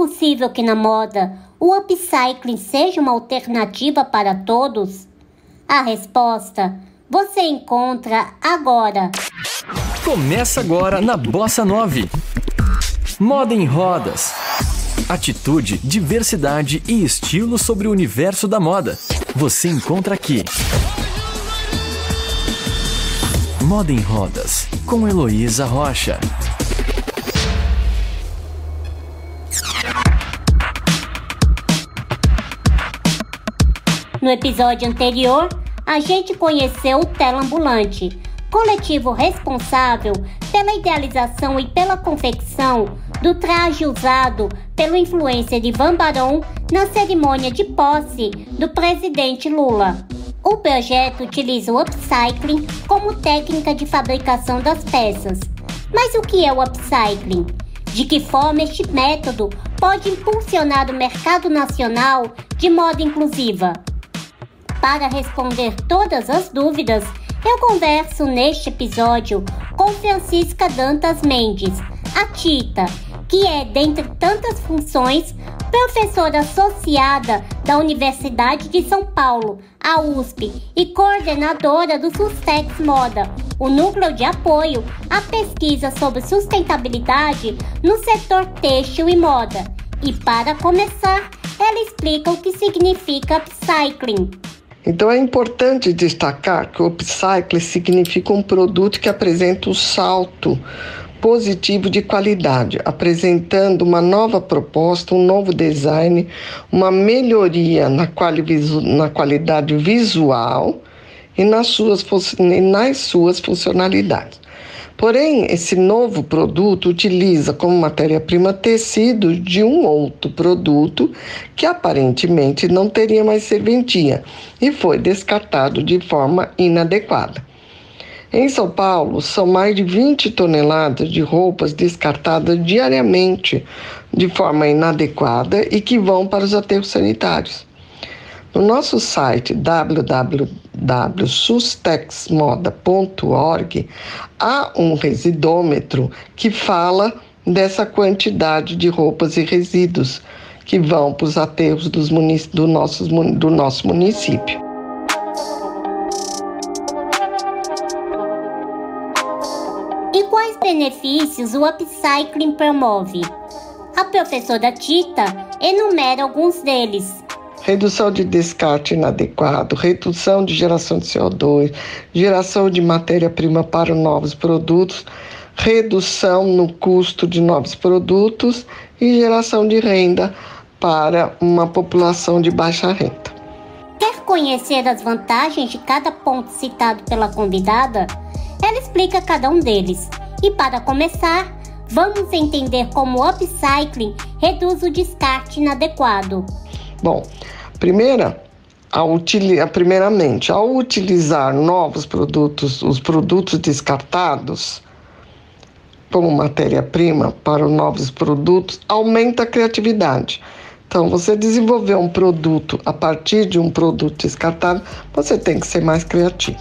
possível que na moda o upcycling seja uma alternativa para todos? A resposta você encontra agora. Começa agora na Bossa 9. Moda em rodas. Atitude, diversidade e estilo sobre o universo da moda. Você encontra aqui. Moda em Rodas, com Heloísa Rocha. No episódio anterior, a gente conheceu o Tela Ambulante, coletivo responsável pela idealização e pela confecção do traje usado pelo influencer Ivan Baron na cerimônia de posse do presidente Lula. O projeto utiliza o upcycling como técnica de fabricação das peças. Mas o que é o upcycling? De que forma este método pode impulsionar o mercado nacional de moda inclusiva? Para responder todas as dúvidas, eu converso neste episódio com Francisca Dantas Mendes, a Tita, que é, dentre tantas funções, professora associada da Universidade de São Paulo, a USP, e coordenadora do Sustex Moda, o núcleo de apoio à pesquisa sobre sustentabilidade no setor têxtil e moda. E para começar, ela explica o que significa upcycling. Então é importante destacar que o upcycle significa um produto que apresenta um salto positivo de qualidade, apresentando uma nova proposta, um novo design, uma melhoria na, quali na qualidade visual e nas suas, nas suas funcionalidades. Porém, esse novo produto utiliza como matéria-prima tecido de um outro produto que aparentemente não teria mais serventia e foi descartado de forma inadequada. Em São Paulo, são mais de 20 toneladas de roupas descartadas diariamente de forma inadequada e que vão para os aterros sanitários. No nosso site www.sustexmoda.org há um residômetro que fala dessa quantidade de roupas e resíduos que vão para os aterros dos do, nossos, do nosso município. E quais benefícios o upcycling promove? A professora Tita enumera alguns deles redução de descarte inadequado, redução de geração de CO2, geração de matéria-prima para novos produtos, redução no custo de novos produtos e geração de renda para uma população de baixa renda. Quer conhecer as vantagens de cada ponto citado pela convidada? Ela explica cada um deles. E para começar, vamos entender como o upcycling reduz o descarte inadequado. Bom, primeira, ao primeiramente, ao utilizar novos produtos, os produtos descartados como matéria-prima para novos produtos, aumenta a criatividade. Então, você desenvolver um produto a partir de um produto descartado, você tem que ser mais criativo.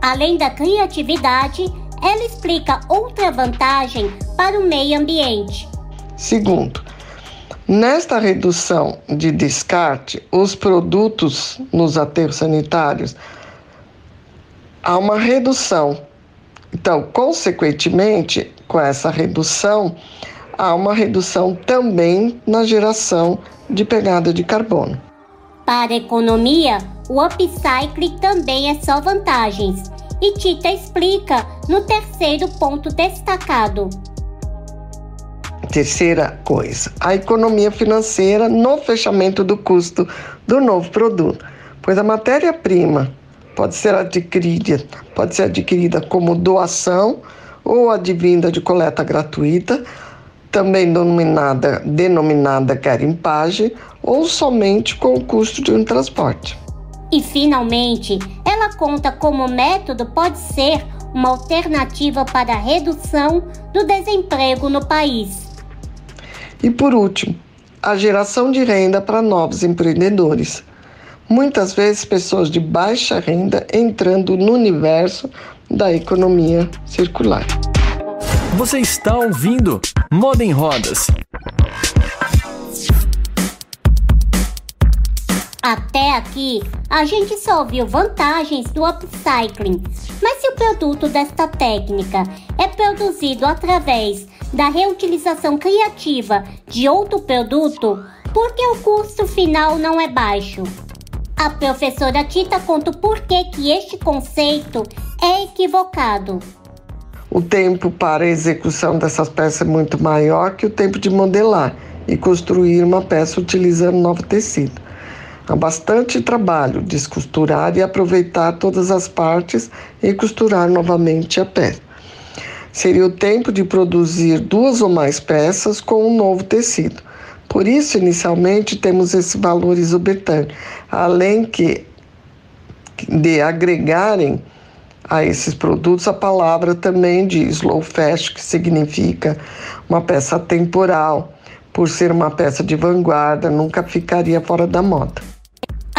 Além da criatividade, ela explica outra vantagem para o meio ambiente. Segundo, Nesta redução de descarte, os produtos nos aterros sanitários há uma redução. Então, consequentemente, com essa redução, há uma redução também na geração de pegada de carbono. Para a economia, o upcycling também é só vantagens. E Tita explica no terceiro ponto destacado. Terceira coisa, a economia financeira no fechamento do custo do novo produto, pois a matéria-prima pode ser adquirida, pode ser adquirida como doação ou advinda de coleta gratuita, também denominada, denominada garimpagem, ou somente com o custo de um transporte. E finalmente, ela conta como método pode ser uma alternativa para a redução do desemprego no país. E por último, a geração de renda para novos empreendedores. Muitas vezes pessoas de baixa renda entrando no universo da economia circular. Você está ouvindo Moda em Rodas. Até aqui, a gente só viu vantagens do upcycling, mas se o produto desta técnica é produzido através da reutilização criativa de outro produto, por que o custo final não é baixo? A professora Tita conta o porquê que este conceito é equivocado. O tempo para a execução dessas peças é muito maior que o tempo de modelar e construir uma peça utilizando novo tecido. Há bastante trabalho descosturar e aproveitar todas as partes e costurar novamente a peça. Seria o tempo de produzir duas ou mais peças com um novo tecido. Por isso, inicialmente, temos esse valor exorbitante, além que de agregarem a esses produtos a palavra também de slow fashion, que significa uma peça temporal. Por ser uma peça de vanguarda, nunca ficaria fora da moda.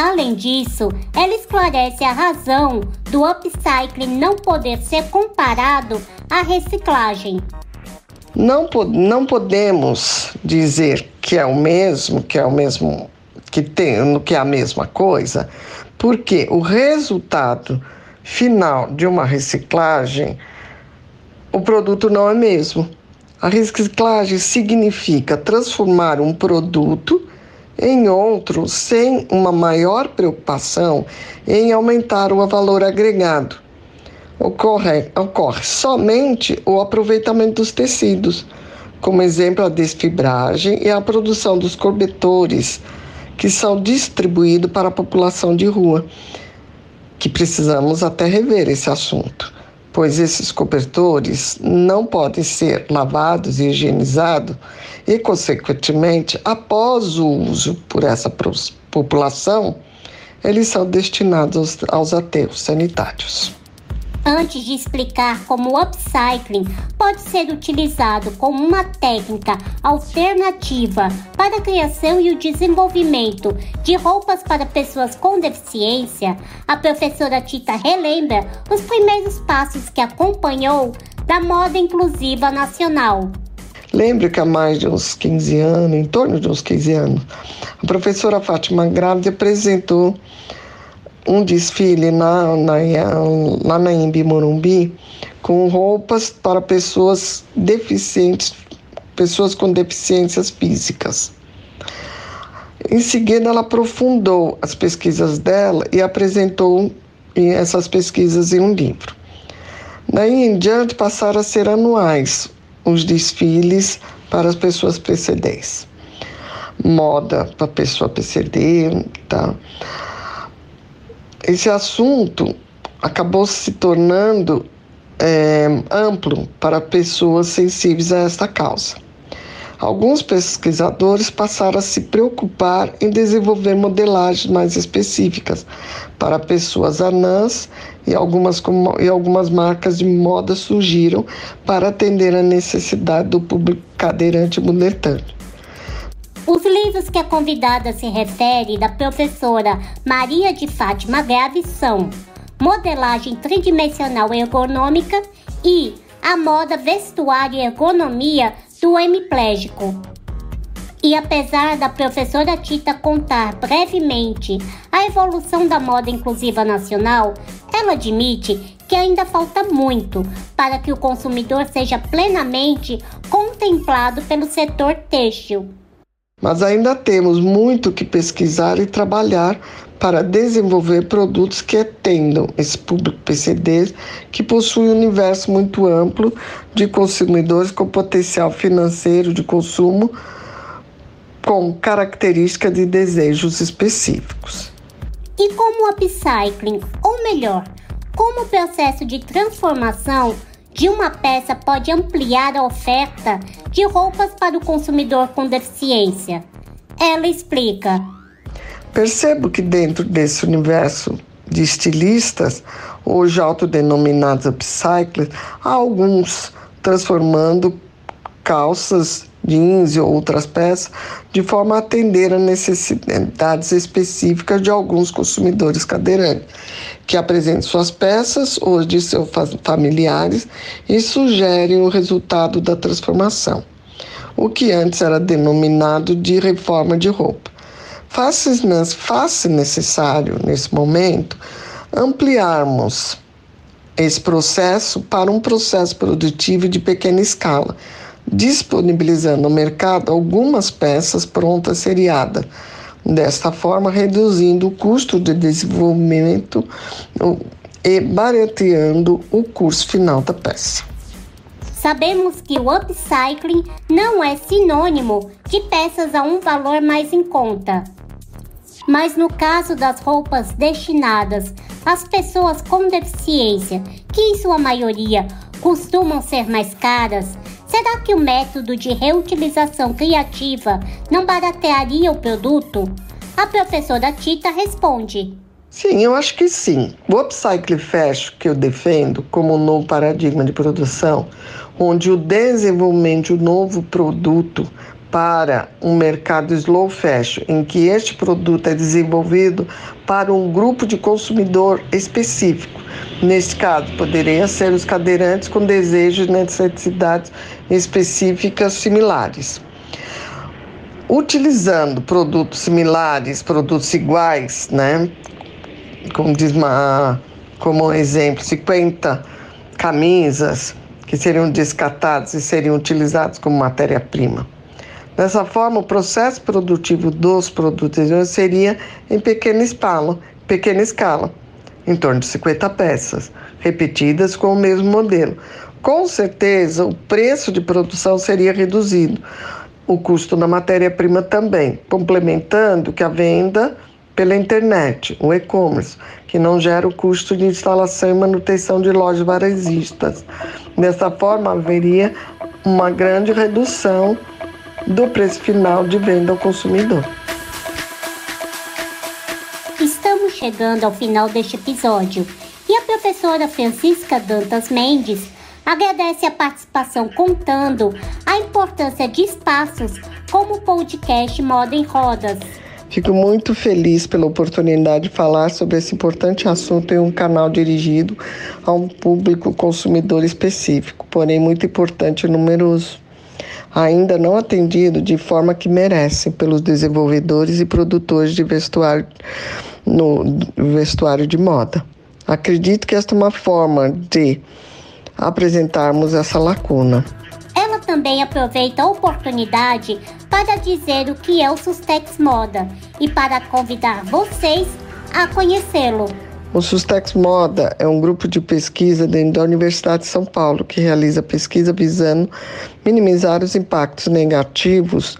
Além disso, ela esclarece a razão do upcycling não poder ser comparado à reciclagem. Não, não podemos dizer que é o mesmo, que é o mesmo, que tem, que é a mesma coisa, porque o resultado final de uma reciclagem, o produto não é mesmo. A reciclagem significa transformar um produto em outro sem uma maior preocupação em aumentar o valor agregado. Ocorre, ocorre somente o aproveitamento dos tecidos, como exemplo a desfibragem e a produção dos cobertores, que são distribuídos para a população de rua, que precisamos até rever esse assunto pois esses cobertores não podem ser lavados e higienizados e, consequentemente, após o uso por essa população, eles são destinados aos aterros sanitários. Antes de explicar como o upcycling pode ser utilizado como uma técnica alternativa para a criação e o desenvolvimento de roupas para pessoas com deficiência, a professora Tita relembra os primeiros passos que acompanhou da moda inclusiva nacional. Lembro que há mais de uns 15 anos, em torno de uns 15 anos, a professora Fátima Grávida apresentou um desfile na, na, lá na Imbi Morumbi com roupas para pessoas deficientes, pessoas com deficiências físicas. Em seguida, ela aprofundou as pesquisas dela e apresentou essas pesquisas em um livro. Daí em diante passaram a ser anuais os desfiles para as pessoas PCDs. Moda para pessoa PCD, tá? Esse assunto acabou se tornando é, amplo para pessoas sensíveis a esta causa. Alguns pesquisadores passaram a se preocupar em desenvolver modelagens mais específicas para pessoas anãs e algumas, e algumas marcas de moda surgiram para atender a necessidade do público cadeirante moletâneo. Os livros que a convidada se refere da professora Maria de Fátima Grave são Modelagem Tridimensional Ergonômica e A Moda Vestuário e Ergonomia do Hemiplégico. E apesar da professora Tita contar brevemente a evolução da moda inclusiva nacional, ela admite que ainda falta muito para que o consumidor seja plenamente contemplado pelo setor têxtil. Mas ainda temos muito que pesquisar e trabalhar para desenvolver produtos que atendam esse público PCD que possui um universo muito amplo de consumidores com potencial financeiro de consumo com características de desejos específicos. E como o upcycling, ou melhor, como o processo de transformação de uma peça pode ampliar a oferta de roupas para o consumidor com deficiência. Ela explica. Percebo que dentro desse universo de estilistas, hoje autodenominados upcyclers, há alguns transformando calças jeans e outras peças, de forma a atender a necessidades específicas de alguns consumidores cadeirantes, que apresentam suas peças ou de seus familiares e sugerem o resultado da transformação, o que antes era denominado de reforma de roupa. Faz-se necessário, nesse momento, ampliarmos esse processo para um processo produtivo de pequena escala, disponibilizando no mercado algumas peças prontas seriadas. Desta forma, reduzindo o custo de desenvolvimento e barateando o curso final da peça. Sabemos que o upcycling não é sinônimo de peças a um valor mais em conta. Mas no caso das roupas destinadas às pessoas com deficiência, que em sua maioria costumam ser mais caras, será que o método de reutilização criativa não baratearia o produto? A professora Tita responde. Sim, eu acho que sim. O upcycle fashion que eu defendo como um novo paradigma de produção, onde o desenvolvimento de um novo produto para um mercado slow fashion, em que este produto é desenvolvido para um grupo de consumidor específico. Neste caso, poderiam ser os cadeirantes com desejos e necessidades específicas similares. Utilizando produtos similares, produtos iguais, né? Como diz uma, como exemplo, 50 camisas que seriam descartadas e seriam utilizadas como matéria-prima. Dessa forma, o processo produtivo dos produtos seria em pequena escala, pequena escala, em torno de 50 peças, repetidas com o mesmo modelo. Com certeza, o preço de produção seria reduzido, o custo da matéria-prima também, complementando que a venda pela internet, o e-commerce, que não gera o custo de instalação e manutenção de lojas varejistas. Dessa forma, haveria uma grande redução do preço final de venda ao consumidor. Estamos chegando ao final deste episódio e a professora Francisca Dantas Mendes agradece a participação contando a importância de espaços como o podcast Moda em Rodas. Fico muito feliz pela oportunidade de falar sobre esse importante assunto em um canal dirigido a um público consumidor específico, porém muito importante e numeroso, ainda não atendido de forma que merece pelos desenvolvedores e produtores de vestuário no vestuário de moda. Acredito que esta é uma forma de apresentarmos essa lacuna. Ela também aproveita a oportunidade para dizer o que é o Sustex Moda e para convidar vocês a conhecê-lo. O Sustex Moda é um grupo de pesquisa dentro da Universidade de São Paulo que realiza pesquisa visando minimizar os impactos negativos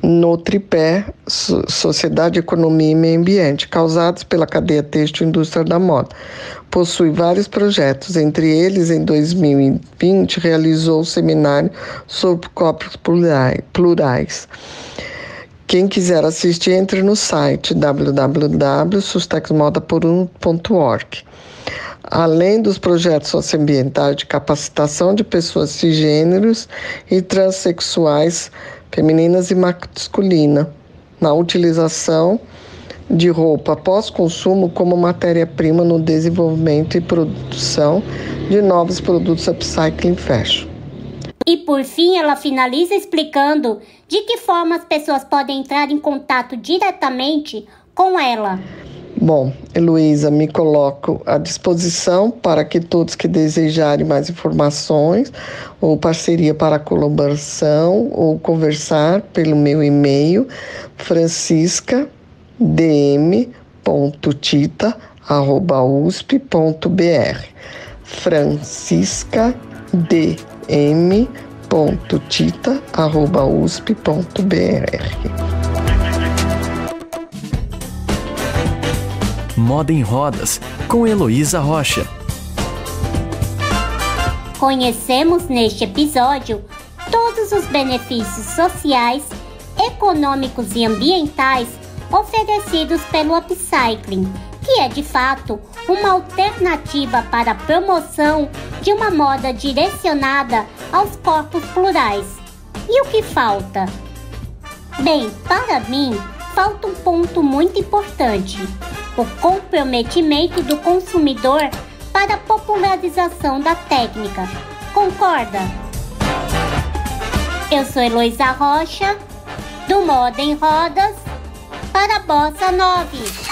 no tripé Sociedade, Economia e Meio Ambiente causados pela cadeia têxtil e indústria da moda. Possui vários projetos, entre eles, em 2020, realizou o seminário sobre corpos plurais. Quem quiser assistir, entre no site www.sustexmodaporum.org. Além dos projetos socioambientais de capacitação de pessoas cisgêneros e transexuais femininas e masculina, na utilização de roupa pós-consumo como matéria-prima no desenvolvimento e produção de novos produtos upcycling fashion. E por fim, ela finaliza explicando de que forma as pessoas podem entrar em contato diretamente com ela. Bom, Heloísa, me coloco à disposição para que todos que desejarem mais informações ou parceria para colaboração ou conversar pelo meu e-mail francisca.dm.tita.usp.br francisca.dm.tita.usp.br Moda em Rodas, com Heloísa Rocha. Conhecemos neste episódio todos os benefícios sociais, econômicos e ambientais oferecidos pelo upcycling, que é de fato uma alternativa para a promoção de uma moda direcionada aos corpos plurais. E o que falta? Bem, para mim, falta um ponto muito importante o comprometimento do consumidor para a popularização da técnica. Concorda? Eu sou Heloísa Rocha, do Moda em Rodas, para a Bossa 9.